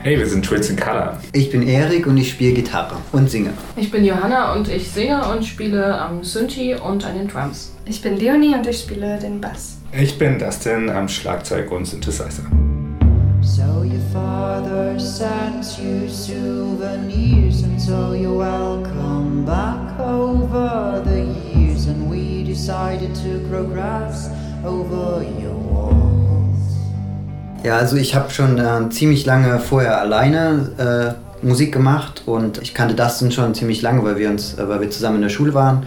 Hey, wir sind Twins in Color. Ich bin Erik und ich spiele Gitarre und singe. Ich bin Johanna und ich singe und spiele am Synthi und an den Drums. Ich bin Leonie und ich spiele den Bass. Ich bin Dustin am Schlagzeug und Synthesizer. So your father sends you souvenirs and so you're welcome back over the years and we decided to grow grass over your walls. Ja, also ich habe schon äh, ziemlich lange vorher alleine äh, Musik gemacht und ich kannte Dustin schon ziemlich lange, weil wir uns, äh, weil wir zusammen in der Schule waren.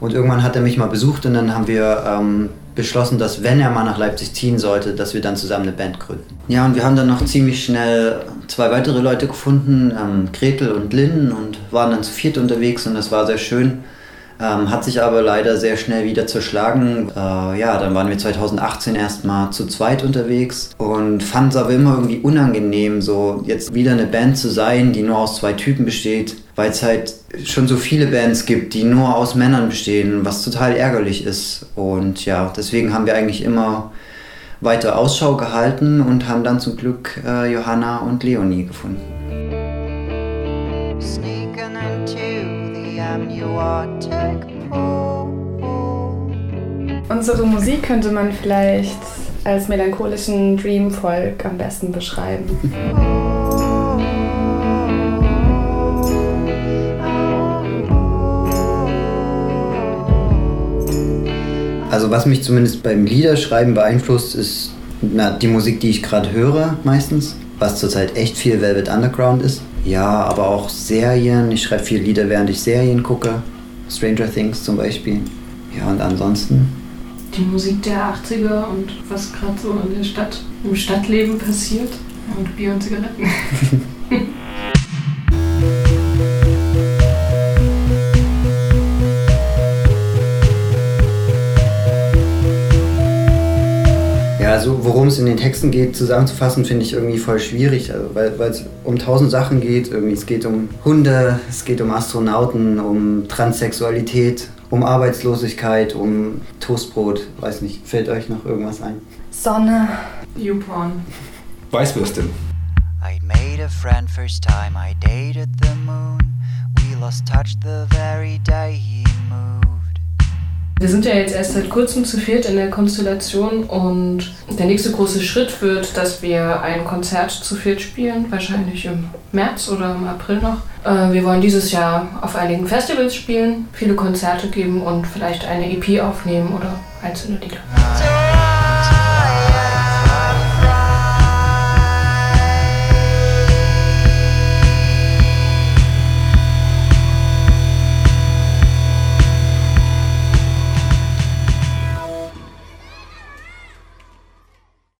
Und irgendwann hat er mich mal besucht und dann haben wir ähm, beschlossen, dass wenn er mal nach Leipzig ziehen sollte, dass wir dann zusammen eine Band gründen. Ja, und wir haben dann noch ziemlich schnell zwei weitere Leute gefunden, ähm, Gretel und Lynn, und waren dann zu viert unterwegs und das war sehr schön. Ähm, hat sich aber leider sehr schnell wieder zerschlagen. Äh, ja, dann waren wir 2018 erstmal zu zweit unterwegs und fanden es aber immer irgendwie unangenehm, so jetzt wieder eine Band zu sein, die nur aus zwei Typen besteht, weil es halt schon so viele Bands gibt, die nur aus Männern bestehen, was total ärgerlich ist. Und ja, deswegen haben wir eigentlich immer weiter Ausschau gehalten und haben dann zum Glück äh, Johanna und Leonie gefunden. Sneaking into. Unsere Musik könnte man vielleicht als melancholischen Dream-Folk am besten beschreiben. Also was mich zumindest beim Liederschreiben beeinflusst, ist na, die Musik, die ich gerade höre meistens, was zurzeit echt viel Velvet Underground ist. Ja, aber auch Serien. Ich schreibe viele Lieder, während ich Serien gucke. Stranger Things zum Beispiel. Ja, und ansonsten. Die Musik der 80er und was gerade so in der Stadt, im Stadtleben passiert. Und Bier und Zigaretten. also worum es in den Texten geht, zusammenzufassen, finde ich irgendwie voll schwierig, also, weil es um tausend Sachen geht. Irgendwie, es geht um Hunde, es geht um Astronauten, um Transsexualität, um Arbeitslosigkeit, um Toastbrot. Weiß nicht, fällt euch noch irgendwas ein? Sonne. YouPorn. Weißwürste. I made a friend first time I dated the moon. We lost touch the very day. Wir sind ja jetzt erst seit kurzem zu viert in der Konstellation und der nächste große Schritt wird, dass wir ein Konzert zu viert spielen, wahrscheinlich im März oder im April noch. Äh, Wir wollen dieses Jahr auf einigen Festivals spielen, viele Konzerte geben und vielleicht eine EP aufnehmen oder einzelne Lieder.